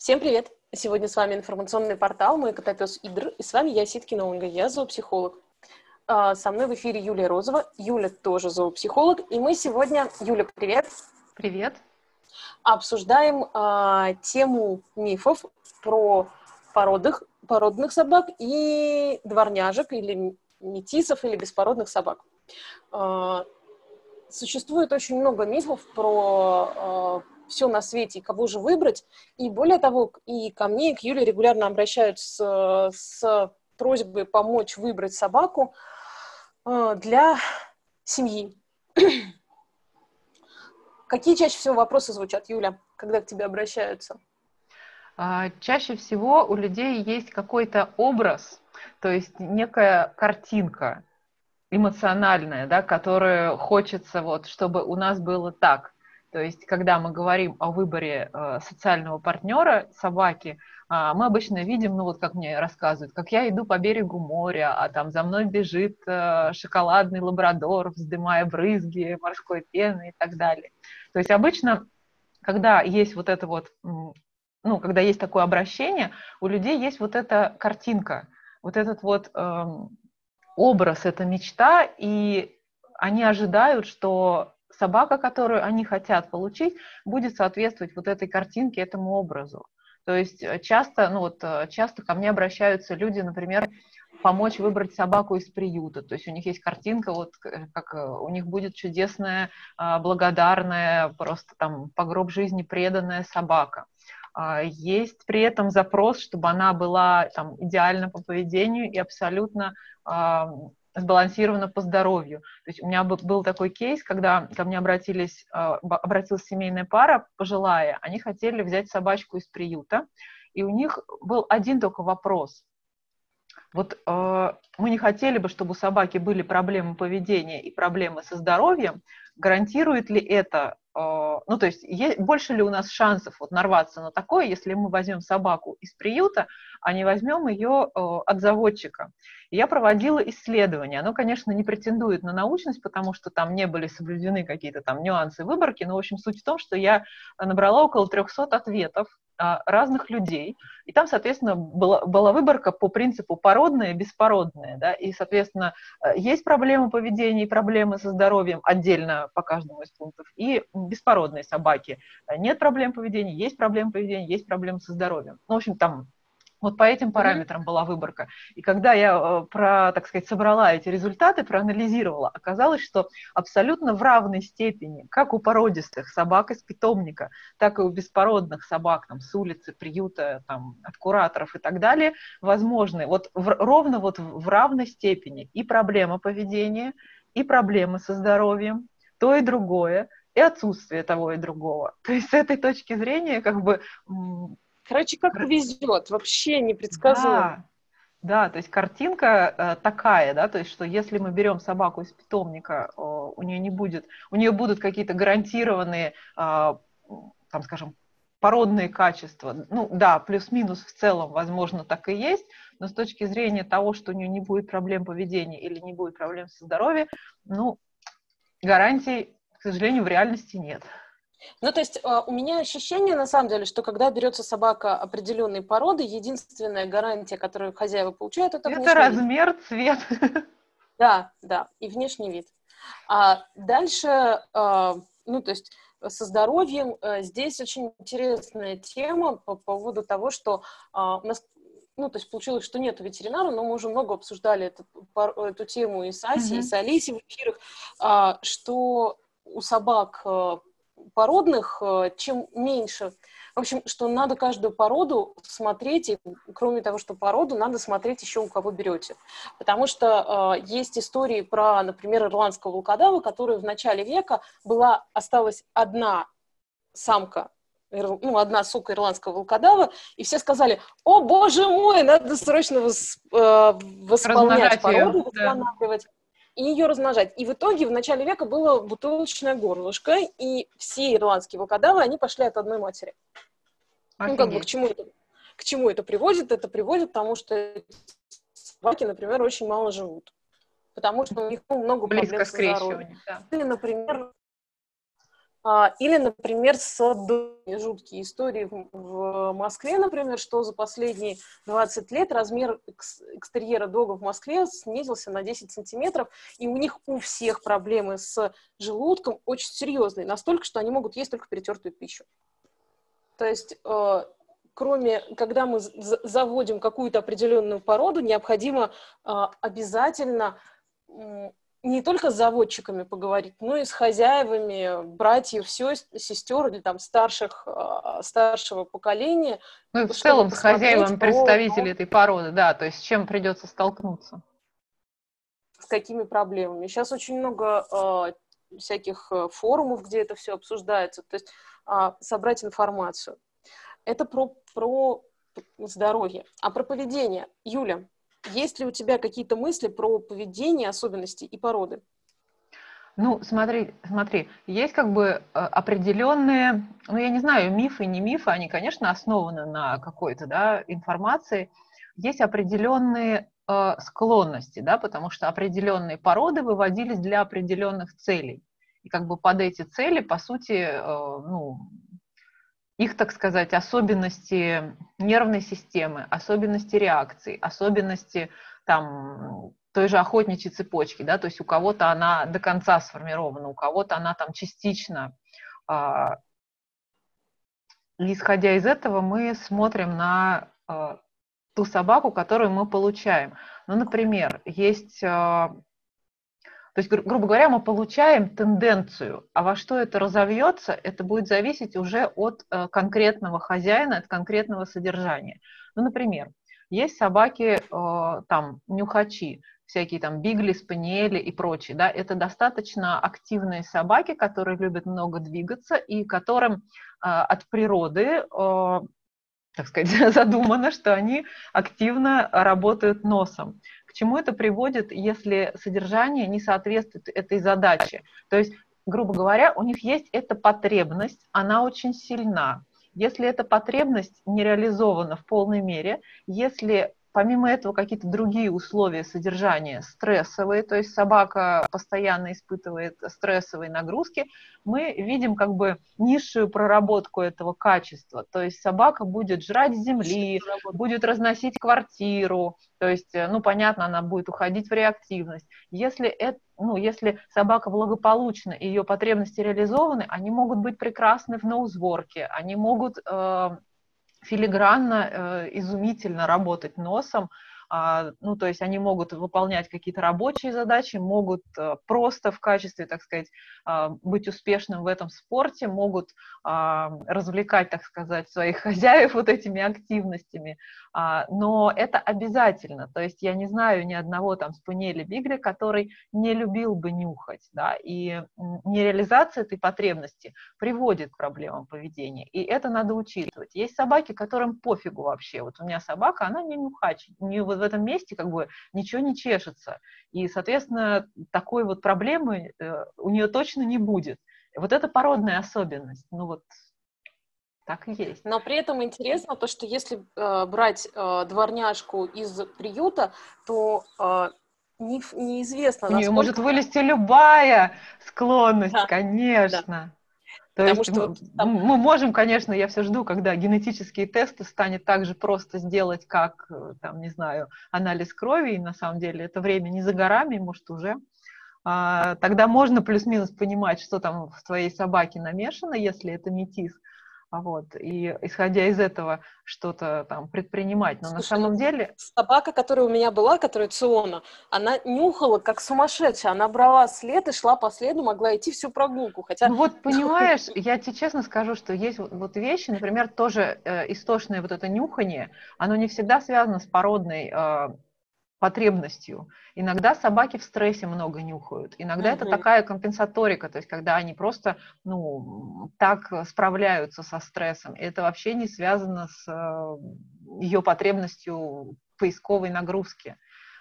Всем привет! Сегодня с вами информационный портал «Мой котопес Идр», и с вами я, Ситкина Ольга, я зоопсихолог. А, со мной в эфире Юлия Розова, Юля тоже зоопсихолог, и мы сегодня, Юля, привет! Привет! Обсуждаем а, тему мифов про породных, породных собак и дворняжек, или метисов, или беспородных собак. А, существует очень много мифов про а, все на свете, кого же выбрать. И более того, и ко мне, и к Юле регулярно обращаются с просьбой помочь выбрать собаку э, для семьи. Какие чаще всего вопросы звучат, Юля, когда к тебе обращаются? А, чаще всего у людей есть какой-то образ, то есть некая картинка эмоциональная, да, которую хочется вот, чтобы у нас было так. То есть, когда мы говорим о выборе э, социального партнера собаки, э, мы обычно видим, ну вот как мне рассказывают, как я иду по берегу моря, а там за мной бежит э, шоколадный лабрадор, вздымая брызги морской пены и так далее. То есть обычно, когда есть вот это вот, ну, когда есть такое обращение, у людей есть вот эта картинка, вот этот вот э, образ, эта мечта, и они ожидают, что собака, которую они хотят получить, будет соответствовать вот этой картинке, этому образу. То есть э, часто, ну вот, э, часто ко мне обращаются люди, например, помочь выбрать собаку из приюта. То есть у них есть картинка, вот как э, у них будет чудесная, а, благодарная, просто там по гроб жизни преданная собака. А, есть при этом запрос, чтобы она была там идеальна по поведению и абсолютно сбалансировано по здоровью. То есть у меня был такой кейс, когда ко мне обратились, а, обратилась семейная пара пожилая, они хотели взять собачку из приюта, и у них был один только вопрос. Вот э, мы не хотели бы, чтобы у собаки были проблемы поведения и проблемы со здоровьем. Гарантирует ли это ну, то есть, есть, больше ли у нас шансов вот нарваться на такое, если мы возьмем собаку из приюта, а не возьмем ее а, от заводчика. Я проводила исследование. Оно, конечно, не претендует на научность, потому что там не были соблюдены какие-то там нюансы выборки, но, в общем, суть в том, что я набрала около 300 ответов разных людей, и там, соответственно, была, была выборка по принципу породное беспородное, да, и, соответственно, э, есть проблемы поведения и проблемы со здоровьем отдельно по каждому из пунктов, и беспородные собаки. Нет проблем поведения, есть проблемы поведения, есть проблемы со здоровьем. Ну, в общем, там вот по этим параметрам была выборка. И когда я э, про, так сказать, собрала эти результаты, проанализировала, оказалось, что абсолютно в равной степени, как у породистых собак из питомника, так и у беспородных собак там, с улицы, приюта, там, от кураторов и так далее, возможны вот в, ровно вот в равной степени и проблема поведения, и проблемы со здоровьем, то и другое, и отсутствие того и другого. То есть с этой точки зрения как бы Короче, как везет, вообще непредсказуемо. Да, да, то есть картинка э, такая, да, то есть что если мы берем собаку из питомника, э, у нее не будет, у нее будут какие-то гарантированные, э, там, скажем, породные качества. Ну да, плюс-минус в целом, возможно, так и есть, но с точки зрения того, что у нее не будет проблем поведения или не будет проблем со здоровьем, ну, гарантий, к сожалению, в реальности нет. Ну, то есть а, у меня ощущение, на самом деле, что когда берется собака определенной породы, единственная гарантия, которую хозяева получают, это Это размер, вид. цвет. Да, да, и внешний вид. А дальше, а, ну, то есть со здоровьем а, здесь очень интересная тема по поводу того, что у нас ну, то есть получилось, что нет ветеринара, но мы уже много обсуждали эту, эту тему и с Асей, mm-hmm. и с Алисей в эфирах, что у собак породных, э, чем меньше. В общем, что надо каждую породу смотреть, и кроме того, что породу, надо смотреть еще у кого берете. Потому что э, есть истории про, например, ирландского волкодава, которая в начале века была, осталась одна самка ну, одна сука ирландского волкодава, и все сказали, о, боже мой, надо срочно вос, э, восполнять породу, восстанавливать. Да и ее размножать. И в итоге в начале века было бутылочное горлышко, и все ирландские волкодавы, они пошли от одной матери. Офигеть. Ну, как бы к чему это, к чему это приводит? Это приводит к тому, что собаки, например, очень мало живут. Потому что у них ну, много Близко проблем с здоровьем. Да. Или, например, или, например, с жуткие истории в Москве, например, что за последние 20 лет размер экстерьера дога в Москве снизился на 10 сантиметров, и у них у всех проблемы с желудком очень серьезные, настолько, что они могут есть только перетертую пищу. То есть, э, кроме, когда мы заводим какую-то определенную породу, необходимо э, обязательно не только с заводчиками поговорить, но и с хозяевами, братьев, сестер или там старших, а, старшего поколения. Ну и в целом с хозяевами представителей этой породы, да, то есть с чем придется столкнуться. С какими проблемами. Сейчас очень много э, всяких форумов, где это все обсуждается, то есть э, собрать информацию. Это про, про здоровье. А про поведение. Юля, есть ли у тебя какие-то мысли про поведение, особенности и породы? Ну, смотри, смотри, есть как бы э, определенные, ну, я не знаю, мифы, не мифы, они, конечно, основаны на какой-то, да, информации. Есть определенные э, склонности, да, потому что определенные породы выводились для определенных целей. И как бы под эти цели, по сути, э, ну, их, так сказать, особенности нервной системы, особенности реакции, особенности там, той же охотничьей цепочки, да, то есть у кого-то она до конца сформирована, у кого-то она там частично. А, и исходя из этого мы смотрим на а, ту собаку, которую мы получаем. Ну, например, есть а, то есть, гру- грубо говоря, мы получаем тенденцию, а во что это разовьется, это будет зависеть уже от э, конкретного хозяина, от конкретного содержания. Ну, например, есть собаки, э, там, нюхачи, всякие там бигли, спаниели и прочие, да, это достаточно активные собаки, которые любят много двигаться и которым э, от природы э, так сказать, задумано, что они активно работают носом. К чему это приводит, если содержание не соответствует этой задаче? То есть, грубо говоря, у них есть эта потребность, она очень сильна. Если эта потребность не реализована в полной мере, если Помимо этого, какие-то другие условия содержания стрессовые, то есть собака постоянно испытывает стрессовые нагрузки, мы видим как бы низшую проработку этого качества. То есть собака будет жрать земли, будет разносить квартиру, то есть, э, ну, понятно, она будет уходить в реактивность. Если, это, ну, если собака благополучна и ее потребности реализованы, они могут быть прекрасны в ноузворке, они могут э, филигранно, э, изумительно работать носом, а, ну, то есть они могут выполнять какие-то рабочие задачи, могут э, просто в качестве, так сказать, а, быть успешным в этом спорте, могут а, развлекать, так сказать, своих хозяев вот этими активностями, но это обязательно, то есть я не знаю ни одного там спаниеля бигля, который не любил бы нюхать, да, и нереализация этой потребности приводит к проблемам поведения, и это надо учитывать. Есть собаки, которым пофигу вообще, вот у меня собака, она не нюхач, не в этом месте как бы ничего не чешется. И, соответственно, такой вот проблемы э, у нее точно не будет. Вот это породная особенность. Ну вот так и есть. Но при этом интересно то, что если э, брать э, дворняжку из приюта, то э, не, неизвестно, У нее может вылезти любая склонность, да. конечно. Да. То Потому есть что там... мы можем, конечно, я все жду, когда генетические тесты станет так же просто сделать, как, э, там, не знаю, анализ крови, и на самом деле это время не за горами, может, уже. А, тогда можно плюс-минус понимать, что там в твоей собаке намешано, если это метис. А вот, и исходя из этого что-то там предпринимать. Но Слушай, на самом деле... Собака, которая у меня была, которая Циона, она нюхала как сумасшедшая. Она брала след и шла по следу, могла идти всю прогулку. Хотя... Ну вот, понимаешь, я тебе честно скажу, что есть вот вещи, например, тоже э, истошное вот это нюхание, оно не всегда связано с породной э, потребностью. Иногда собаки в стрессе много нюхают. Иногда mm-hmm. это такая компенсаторика, то есть когда они просто ну, так справляются со стрессом. И это вообще не связано с э, ее потребностью поисковой нагрузки.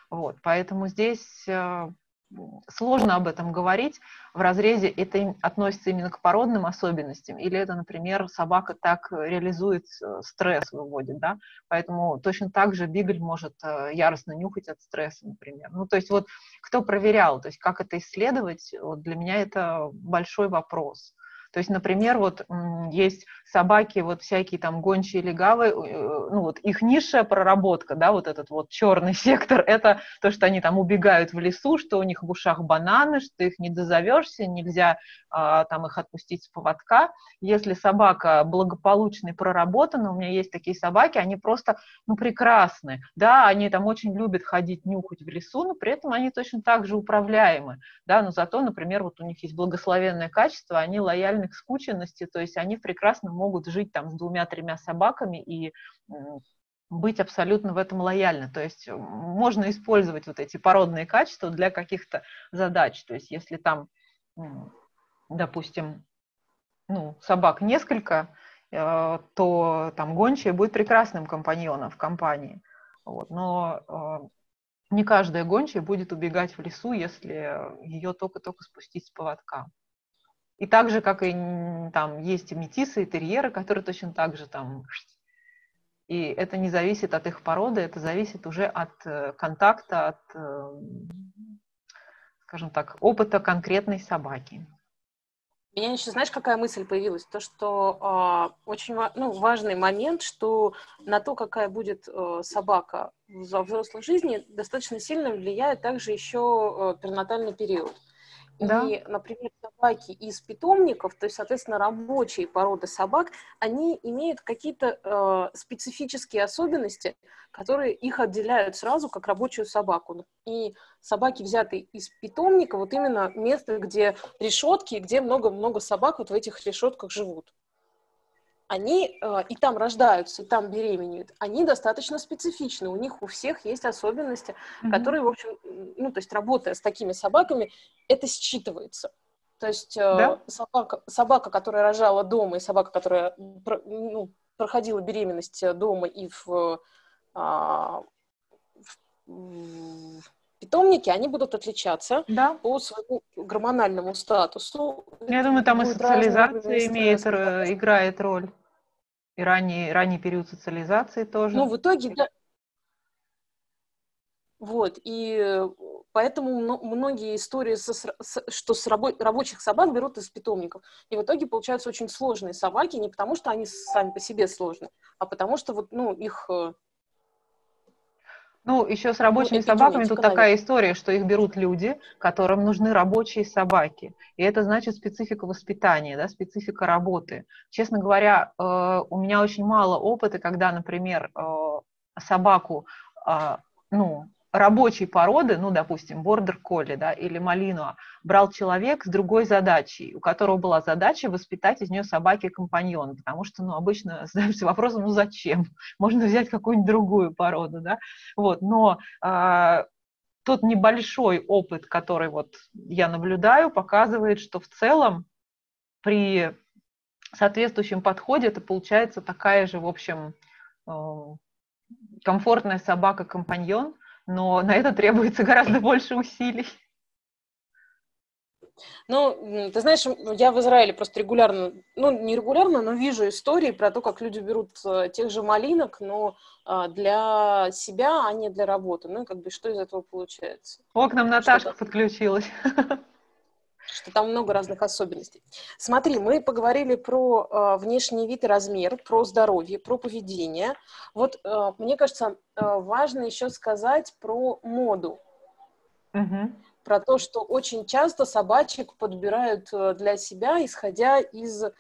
Вот, поэтому здесь э, сложно об этом говорить в разрезе, это относится именно к породным особенностям, или это, например, собака так реализует э, стресс, выводит, да, поэтому точно так же бигль может э, яростно нюхать от стресса, например. Ну, то есть вот кто проверял, то есть как это исследовать, вот для меня это большой вопрос. То есть, например, вот есть собаки, вот всякие там гончие легавы, э, ну вот их низшая проработка, да, вот этот вот черный сектор, это то, что они там убегают в лесу, что у них в ушах бананы, что их не дозовешься, нельзя а, там их отпустить с поводка. Если собака благополучно проработана, у меня есть такие собаки, они просто, ну, прекрасны, да, они там очень любят ходить, нюхать в лесу, но при этом они точно так же управляемы, да, но зато, например, вот у них есть благословенное качество, они лояльны к скученности, то есть они прекрасно могут жить там с двумя-тремя собаками и быть абсолютно в этом лояльны. То есть можно использовать вот эти породные качества для каких-то задач. То есть если там, допустим, ну, собак несколько, э, то там гончая будет прекрасным компаньоном в компании. Вот. Но э, не каждая гончая будет убегать в лесу, если ее только-только спустить с поводка. И так же, как и там есть и метисы, и терьеры, которые точно так же там... И это не зависит от их породы, это зависит уже от э, контакта, от, э, скажем так, опыта конкретной собаки. У меня еще, знаешь, какая мысль появилась? То, что э, очень ну, важный момент, что на то, какая будет э, собака в взрослой жизни, достаточно сильно влияет также еще э, перинатальный период. Да. И, например, собаки из питомников, то есть, соответственно, рабочие породы собак, они имеют какие-то э, специфические особенности, которые их отделяют сразу как рабочую собаку. И собаки, взятые из питомника, вот именно место, где решетки, где много-много собак вот в этих решетках живут они э, и там рождаются, и там беременеют, они достаточно специфичны. У них у всех есть особенности, mm-hmm. которые, в общем, ну, то есть работая с такими собаками, это считывается. То есть э, да? собака, собака, которая рожала дома, и собака, которая ну, проходила беременность дома и в, а, в, в питомнике, они будут отличаться да. по своему гормональному статусу. Я думаю, там и социализация имеет, играет роль. И ранний, ранний период социализации тоже. Ну, в итоге, да. Вот, и поэтому многие истории, со, что с рабо, рабочих собак берут из питомников. И в итоге получаются очень сложные собаки, не потому что они сами по себе сложны, а потому что вот, ну, их э, ну, еще с рабочими собаками тут такая история, что их берут люди, которым нужны рабочие собаки. И это значит специфика воспитания, да, специфика работы. Честно говоря, э, у меня очень мало опыта, когда, например, э, собаку, э, ну, рабочей породы, ну, допустим, бордер колли, да, или малинуа, брал человек с другой задачей, у которого была задача воспитать из нее собаки-компаньон, потому что, ну, обычно задаешься вопросом, ну, зачем? Можно взять какую-нибудь другую породу, да, вот, но э, тот небольшой опыт, который вот я наблюдаю, показывает, что в целом при соответствующем подходе это получается такая же, в общем, э, комфортная собака-компаньон, но на это требуется гораздо больше усилий. Ну, ты знаешь, я в Израиле просто регулярно, ну, не регулярно, но вижу истории про то, как люди берут э, тех же малинок, но а, для себя, а не для работы. Ну, как бы, что из этого получается? О, к нам Наташка подключилась. что там много разных особенностей. Смотри, мы поговорили про э, внешний вид и размер, про здоровье, про поведение. Вот э, мне кажется, э, важно еще сказать про моду. Угу. Про то, что очень часто собачек подбирают э, для себя, исходя из э,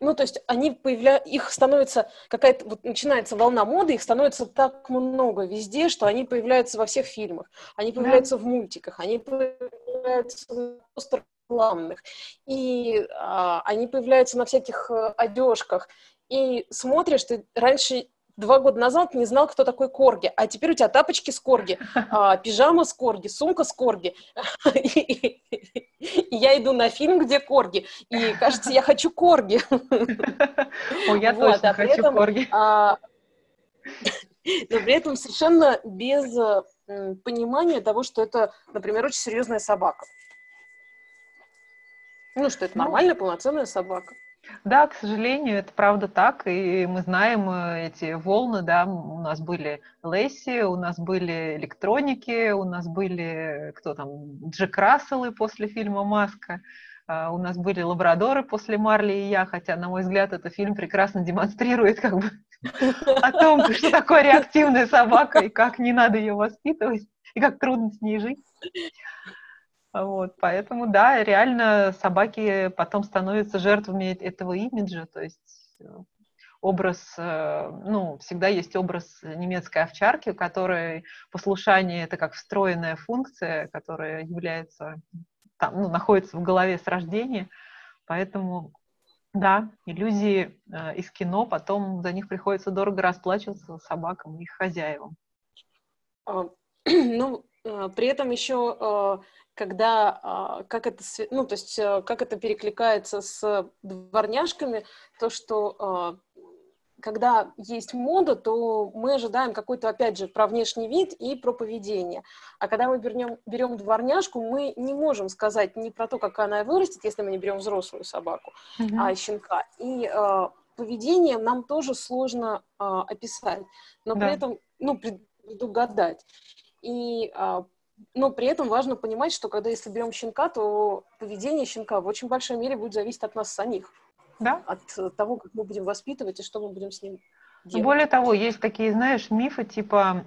ну, то есть они появляют, их становится какая-то, вот начинается волна моды, их становится так много везде, что они появляются во всех фильмах, они появляются да. в мультиках, они появляются в рекламных, и а, они появляются на всяких а, одежках, и смотришь, ты раньше два года назад не знал, кто такой Корги, а теперь у тебя тапочки с Корги, а, пижама с Корги, сумка с Корги. И я иду на фильм, где Корги, и кажется, я хочу Корги. О, я вот, точно а хочу этом, Корги. А, но при этом совершенно без понимания того, что это, например, очень серьезная собака. Ну, что это ну, нормальная, полноценная собака. Да, к сожалению, это правда так, и мы знаем э, эти волны, да, у нас были Лесси, у нас были электроники, у нас были, кто там, Джек Расселы после фильма «Маска», Uh, у нас были лабрадоры после Марли и я, хотя, на мой взгляд, этот фильм прекрасно демонстрирует как бы о том, что такое реактивная собака и как не надо ее воспитывать, и как трудно с ней жить. Вот, поэтому, да, реально собаки потом становятся жертвами этого имиджа, то есть э, образ, э, ну, всегда есть образ немецкой овчарки, у которой послушание — это как встроенная функция, которая является, там, ну, находится в голове с рождения, поэтому, да, иллюзии э, из кино, потом за них приходится дорого расплачиваться собакам и их хозяевам. А, ну, при этом еще когда, а, как это, ну, то есть, э, как это перекликается с дворняжками, то, что а, когда есть мода, то мы ожидаем какой-то, опять же, про внешний вид и про поведение. А когда мы берем, берем дворняжку, мы не можем сказать не про то, как она вырастет, если мы не берем взрослую собаку, mm-hmm. а щенка. И э, поведение нам тоже сложно э, описать, но да. при этом, ну, предугадать. И э, но при этом важно понимать, что когда если берем щенка, то поведение щенка в очень большой мере будет зависеть от нас самих. Да. От того, как мы будем воспитывать и что мы будем с ним делать. Более того, есть такие, знаешь, мифы, типа,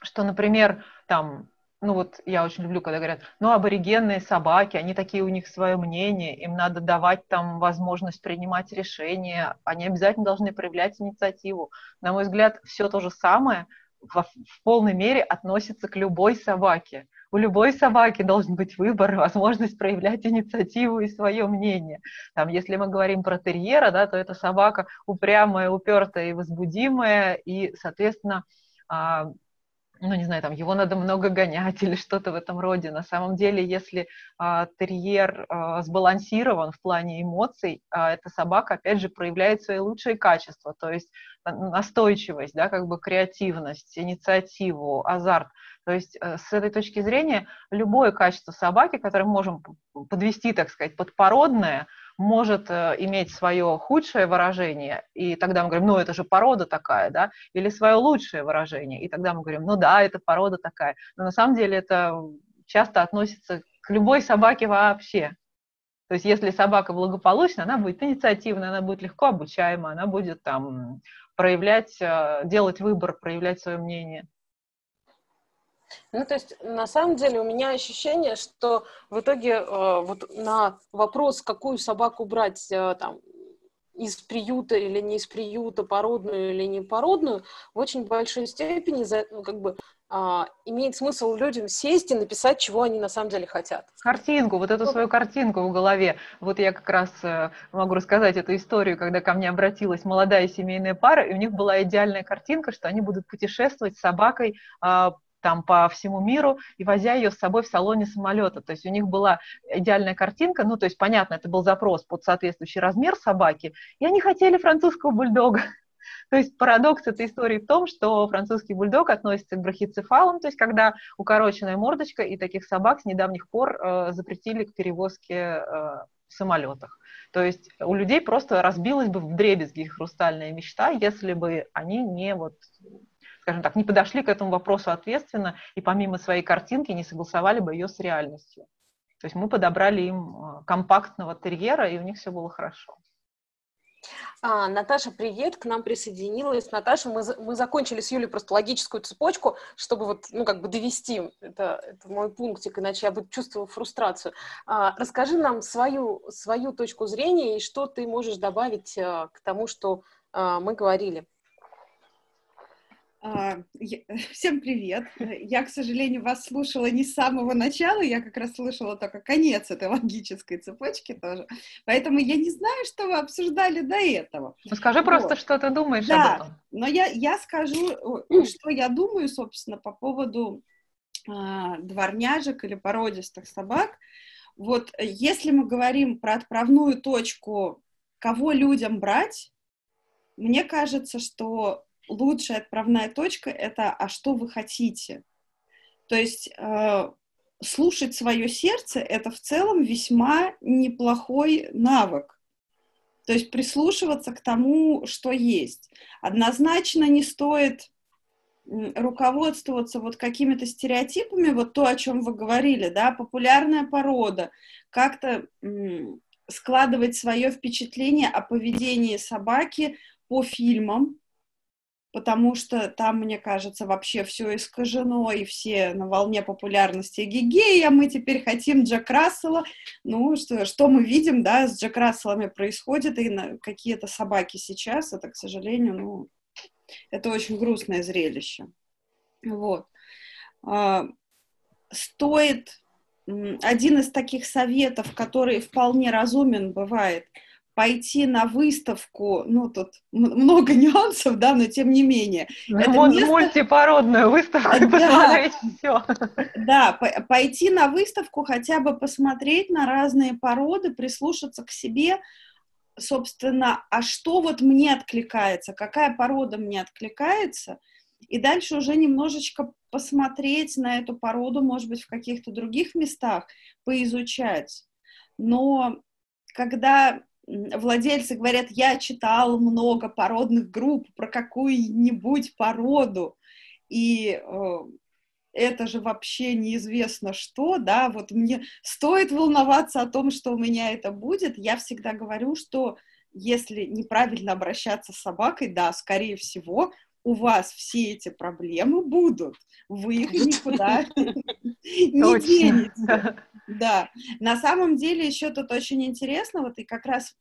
что, например, там, ну вот я очень люблю, когда говорят, ну, аборигенные собаки, они такие, у них свое мнение, им надо давать там возможность принимать решения, они обязательно должны проявлять инициативу. На мой взгляд, все то же самое – в, в полной мере относится к любой собаке. У любой собаки должен быть выбор, возможность проявлять инициативу и свое мнение. Там, если мы говорим про терьера, да, то это собака упрямая, упертая и возбудимая, и, соответственно, а, ну, не знаю, там, его надо много гонять или что-то в этом роде. На самом деле, если а, терьер а, сбалансирован в плане эмоций, а, эта собака, опять же, проявляет свои лучшие качества, то есть настойчивость, да, как бы креативность, инициативу, азарт. То есть э, с этой точки зрения любое качество собаки, которое мы можем подвести, так сказать, подпородное, может э, иметь свое худшее выражение, и тогда мы говорим, ну, это же порода такая, да, или свое лучшее выражение, и тогда мы говорим, ну да, это порода такая. Но на самом деле это часто относится к любой собаке вообще. То есть если собака благополучна, она будет инициативна, она будет легко обучаема, она будет там проявлять, э, делать выбор, проявлять свое мнение. Ну, то есть, на самом деле, у меня ощущение, что в итоге э, вот на вопрос, какую собаку брать э, там, из приюта или не из приюта, породную или не породную, в очень большой степени за, ну, как бы а, имеет смысл людям сесть и написать, чего они на самом деле хотят. Картинку, вот эту свою картинку в голове. Вот я как раз э, могу рассказать эту историю, когда ко мне обратилась молодая семейная пара, и у них была идеальная картинка, что они будут путешествовать с собакой а, там по всему миру и возя ее с собой в салоне самолета. То есть у них была идеальная картинка, ну, то есть, понятно, это был запрос под соответствующий размер собаки, и они хотели французского бульдога. То есть парадокс этой истории в том, что французский бульдог относится к брахицефалам, то есть когда укороченная мордочка, и таких собак с недавних пор э, запретили к перевозке э, в самолетах. То есть у людей просто разбилась бы в дребезги хрустальная мечта, если бы они не вот скажем так, не подошли к этому вопросу ответственно и помимо своей картинки не согласовали бы ее с реальностью. То есть мы подобрали им э, компактного терьера, и у них все было хорошо. А, Наташа, привет, к нам присоединилась. Наташа, мы, мы закончили с Юлей просто логическую цепочку, чтобы вот, ну, как бы довести, это, это мой пунктик, иначе я бы чувствовала фрустрацию. А, расскажи нам свою, свою точку зрения и что ты можешь добавить а, к тому, что а, мы говорили. А, всем привет! Я, к сожалению, вас слушала не с самого начала, я как раз слышала только конец этой логической цепочки тоже. Поэтому я не знаю, что вы обсуждали до этого. Ну, скажи вот. просто, что ты думаешь да, об этом. Но я, я скажу, что я думаю, собственно, по поводу а, дворняжек или породистых собак. Вот если мы говорим про отправную точку, кого людям брать, мне кажется, что лучшая отправная точка — это «а что вы хотите?». То есть э, слушать свое сердце — это в целом весьма неплохой навык. То есть прислушиваться к тому, что есть. Однозначно не стоит руководствоваться вот какими-то стереотипами, вот то, о чем вы говорили, да, популярная порода, как-то складывать свое впечатление о поведении собаки по фильмам, потому что там, мне кажется, вообще все искажено, и все на волне популярности гигея, мы теперь хотим Джек Рассела, ну, что, что мы видим, да, с Джек Расселами происходит, и какие-то собаки сейчас, это, к сожалению, ну, это очень грустное зрелище. Вот. А, стоит один из таких советов, который вполне разумен бывает, пойти на выставку, ну, тут много нюансов, да, но тем не менее. Ну, это место... мультипородную выставку и посмотреть все. Да, пойти на выставку, хотя бы посмотреть на разные породы, прислушаться к себе, собственно, а что вот мне откликается, какая порода мне откликается, и дальше уже немножечко посмотреть на эту породу, может быть, в каких-то других местах, поизучать. Но когда владельцы говорят, я читал много породных групп про какую-нибудь породу, и э, это же вообще неизвестно что, да, вот мне стоит волноваться о том, что у меня это будет, я всегда говорю, что если неправильно обращаться с собакой, да, скорее всего, у вас все эти проблемы будут, вы их никуда не денете. Да, на самом деле еще тут очень интересно, вот и как раз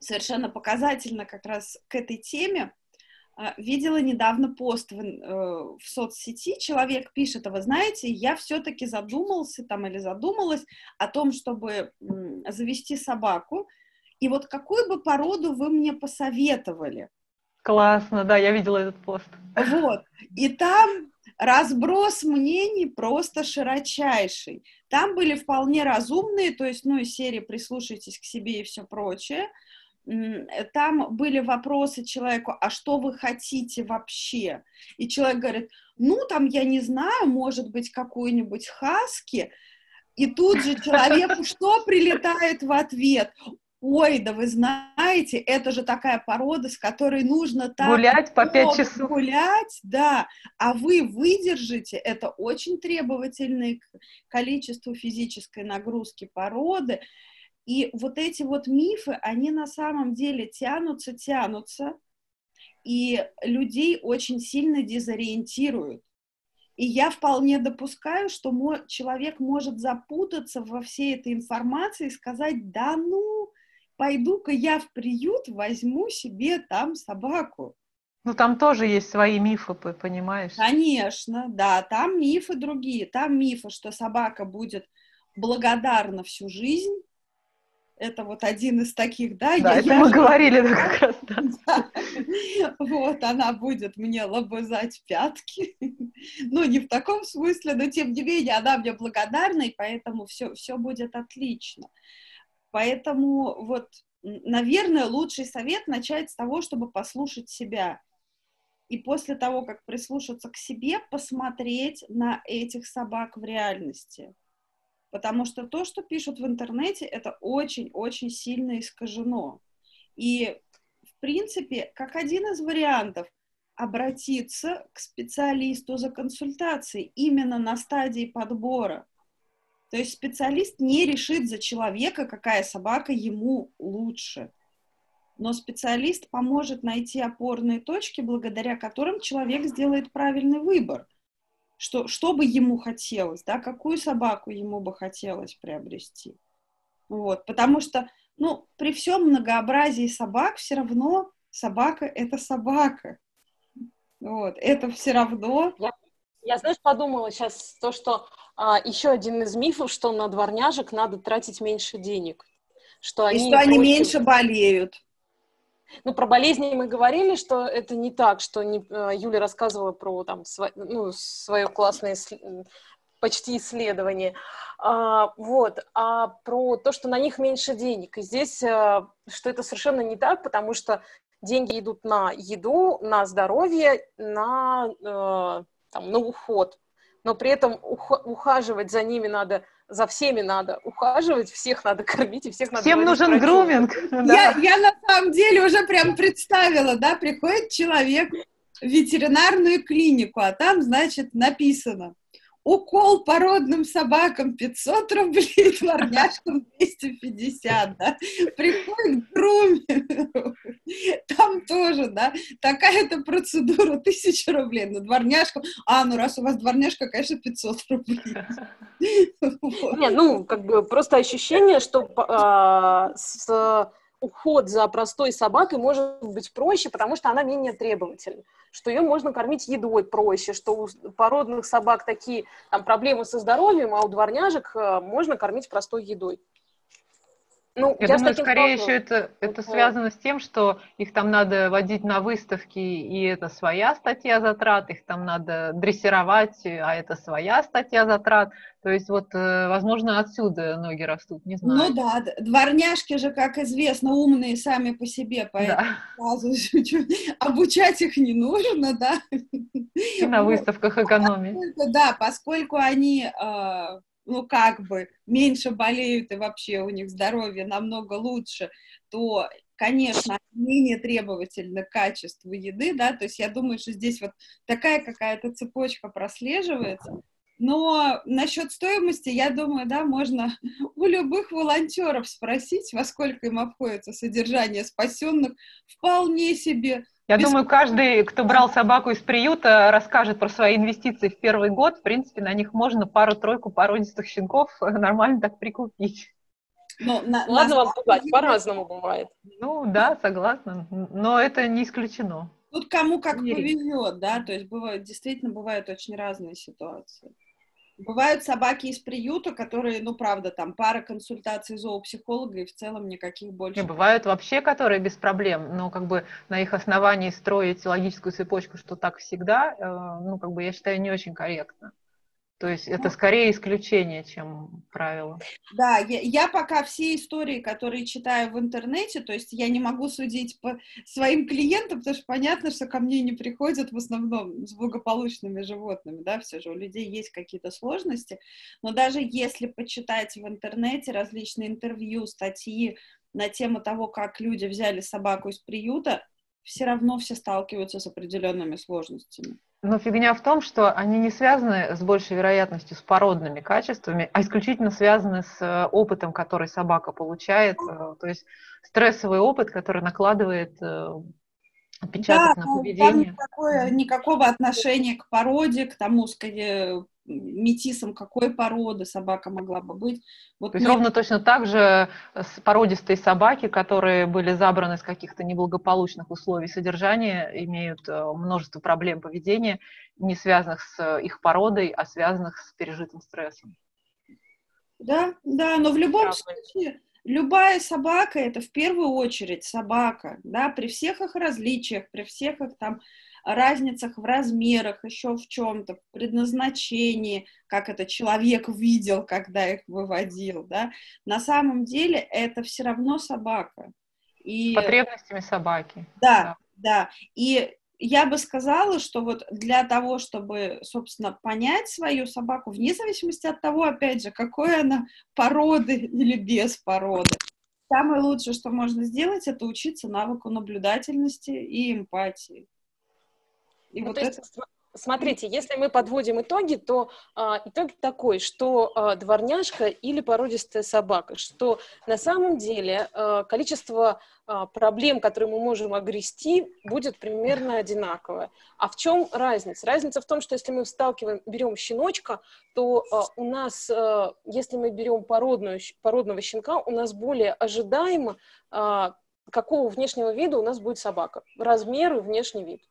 совершенно показательно как раз к этой теме, а, видела недавно пост в, э, в соцсети, человек пишет, а вы знаете, я все-таки задумался там или задумалась о том, чтобы завести собаку, и вот какую бы породу вы мне посоветовали? Классно, да, я видела этот пост. Вот, и там разброс мнений просто широчайший. Там были вполне разумные, то есть, ну, из серии «Прислушайтесь к себе» и все прочее, там были вопросы человеку, а что вы хотите вообще? И человек говорит, ну, там, я не знаю, может быть, какую-нибудь хаски. И тут же человеку что прилетает в ответ? Ой, да вы знаете, это же такая порода, с которой нужно так гулять по пять часов. Гулять, да. А вы выдержите, это очень требовательное количество физической нагрузки породы. И вот эти вот мифы, они на самом деле тянутся, тянутся, и людей очень сильно дезориентируют. И я вполне допускаю, что человек может запутаться во всей этой информации и сказать, да ну, пойду-ка я в приют, возьму себе там собаку. Ну, там тоже есть свои мифы, понимаешь? Конечно, да, там мифы другие. Там мифы, что собака будет благодарна всю жизнь, это вот один из таких, да? Да, я, это я мы же... говорили да, как раз, да. да. Вот, она будет мне лобызать пятки. ну, не в таком смысле, но тем не менее, она мне благодарна, и поэтому все, все будет отлично. Поэтому вот, наверное, лучший совет начать с того, чтобы послушать себя. И после того, как прислушаться к себе, посмотреть на этих собак в реальности Потому что то, что пишут в интернете, это очень-очень сильно искажено. И, в принципе, как один из вариантов, обратиться к специалисту за консультацией именно на стадии подбора. То есть специалист не решит за человека, какая собака ему лучше. Но специалист поможет найти опорные точки, благодаря которым человек сделает правильный выбор что, что бы ему хотелось, да, какую собаку ему бы хотелось приобрести. Вот, потому что, ну, при всем многообразии собак все равно собака — это собака. Вот, это все равно... Я, я знаешь, подумала сейчас то, что а, еще один из мифов, что на дворняжек надо тратить меньше денег. Что И они что они меньше болеют. Ну, про болезни мы говорили, что это не так, что не, э, Юля рассказывала про там, сво, ну, свое классное почти исследование. А, вот. А про то, что на них меньше денег. И здесь, а, что это совершенно не так, потому что деньги идут на еду, на здоровье, на, а, там, на уход. Но при этом ух- ухаживать за ними надо за всеми надо ухаживать, всех надо кормить, и всех надо... Всем нужен груминг. Я, я на самом деле уже прям представила, да, приходит человек, в ветеринарную клинику, а там, значит, написано укол породным собакам 500 рублей, дворняжкам 250, да, приходит грумер, там тоже, да, такая-то процедура, 1000 рублей, на дворняжку, а, ну раз у вас дворняжка, конечно, 500 рублей. Не, ну, как бы просто ощущение, что а, с уход за простой собакой может быть проще, потому что она менее требовательна, что ее можно кормить едой проще, что у породных собак такие там, проблемы со здоровьем, а у дворняжек э, можно кормить простой едой. Ну, я, я думаю, скорее еще это, это связано с тем, что их там надо водить на выставки, и это своя статья затрат, их там надо дрессировать, а это своя статья затрат. То есть вот, э, возможно, отсюда ноги растут, не знаю. Ну да, дворняжки же, как известно, умные сами по себе, поэтому да. сразу обучать их не нужно, да. И на выставках экономить. Да, поскольку они а, ну, как бы меньше болеют и вообще у них здоровье намного лучше, то, конечно, менее требовательны к качеству еды, да, то есть я думаю, что здесь вот такая какая-то цепочка прослеживается, но насчет стоимости, я думаю, да, можно у любых волонтеров спросить, во сколько им обходится содержание спасенных, вполне себе я Без... думаю, каждый, кто брал собаку из приюта, расскажет про свои инвестиции в первый год. В принципе, на них можно пару-тройку породистых щенков нормально так прикупить. Ну, на, Ладно на... вам пугать, по-разному бывает. Ну да, согласна, но это не исключено. Тут кому как повезет, да, то есть бывает, действительно бывают очень разные ситуации. Бывают собаки из приюта, которые, ну, правда, там пара консультаций зоопсихолога и в целом никаких больше. Не, бывают вообще, которые без проблем, но как бы на их основании строить логическую цепочку, что так всегда, э, ну, как бы я считаю, не очень корректно. То есть это скорее исключение, чем правило. Да, я, я пока все истории, которые читаю в интернете, то есть я не могу судить по своим клиентам, потому что понятно, что ко мне не приходят в основном с благополучными животными, да, все же у людей есть какие-то сложности, но даже если почитать в интернете различные интервью, статьи на тему того, как люди взяли собаку из приюта, все равно все сталкиваются с определенными сложностями. Но фигня в том, что они не связаны с большей вероятностью с породными качествами, а исключительно связаны с э, опытом, который собака получает, э, то есть стрессовый опыт, который накладывает э, отпечаток да, на поведение. Там никакое, никакого отношения к породе, к тому, скорее, метисом какой породы собака могла бы быть. Вот То есть мы... ровно точно так же породистые собаки, которые были забраны из каких-то неблагополучных условий содержания, имеют э, множество проблем поведения, не связанных с их породой, а связанных с пережитым стрессом. Да, да, но в любом Правда. случае любая собака это в первую очередь собака, да, при всех их различиях, при всех их там разницах в размерах, еще в чем-то, в предназначении, как это человек видел, когда их выводил, да, на самом деле это все равно собака. И... Потребностями собаки. Да, да. И я бы сказала, что вот для того, чтобы, собственно, понять свою собаку, вне зависимости от того, опять же, какой она породы или без породы, самое лучшее, что можно сделать, это учиться навыку наблюдательности и эмпатии. И ну, вот это... есть, смотрите, если мы подводим итоги, то а, итог такой, что а, дворняжка или породистая собака, что на самом деле а, количество а, проблем, которые мы можем огрести, будет примерно одинаковое. А в чем разница? Разница в том, что если мы сталкиваем, берем щеночка, то а, у нас, а, если мы берем породную, породного щенка, у нас более ожидаемо, а, какого внешнего вида у нас будет собака. Размер и внешний вид.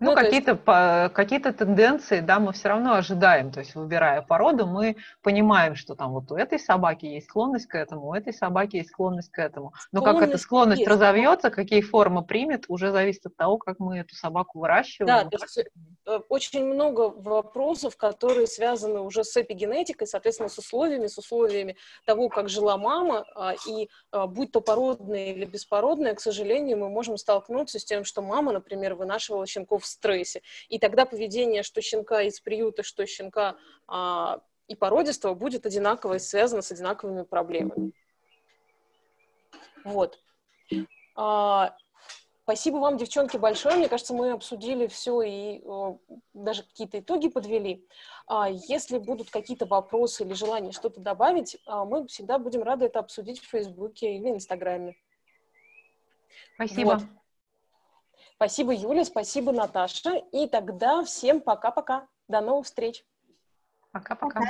Ну, ну какие-то есть... какие-то тенденции, да, мы все равно ожидаем. То есть, выбирая породу, мы понимаем, что там вот у этой собаки есть склонность к этому, у этой собаки есть склонность к этому. Но склонность как эта склонность есть. разовьется, какие формы примет, уже зависит от того, как мы эту собаку выращиваем. Да, то есть э, очень много вопросов, которые связаны уже с эпигенетикой, соответственно, с условиями, с условиями того, как жила мама, а, и а, будь то породная или беспородная, к сожалению, мы можем столкнуться с тем, что мама, например, вынашивала щенков стрессе. И тогда поведение что щенка из приюта, что щенка а, и породистого будет одинаково и связано с одинаковыми проблемами. Вот. Спасибо вам, девчонки, большое. Мне кажется, мы обсудили все и э, даже какие-то итоги подвели. А, если будут какие-то вопросы или желание что-то добавить, а, мы всегда будем рады это обсудить в Фейсбуке или Инстаграме. Спасибо. Вот. Спасибо, Юля, спасибо, Наташа. И тогда всем пока-пока. До новых встреч. Пока-пока.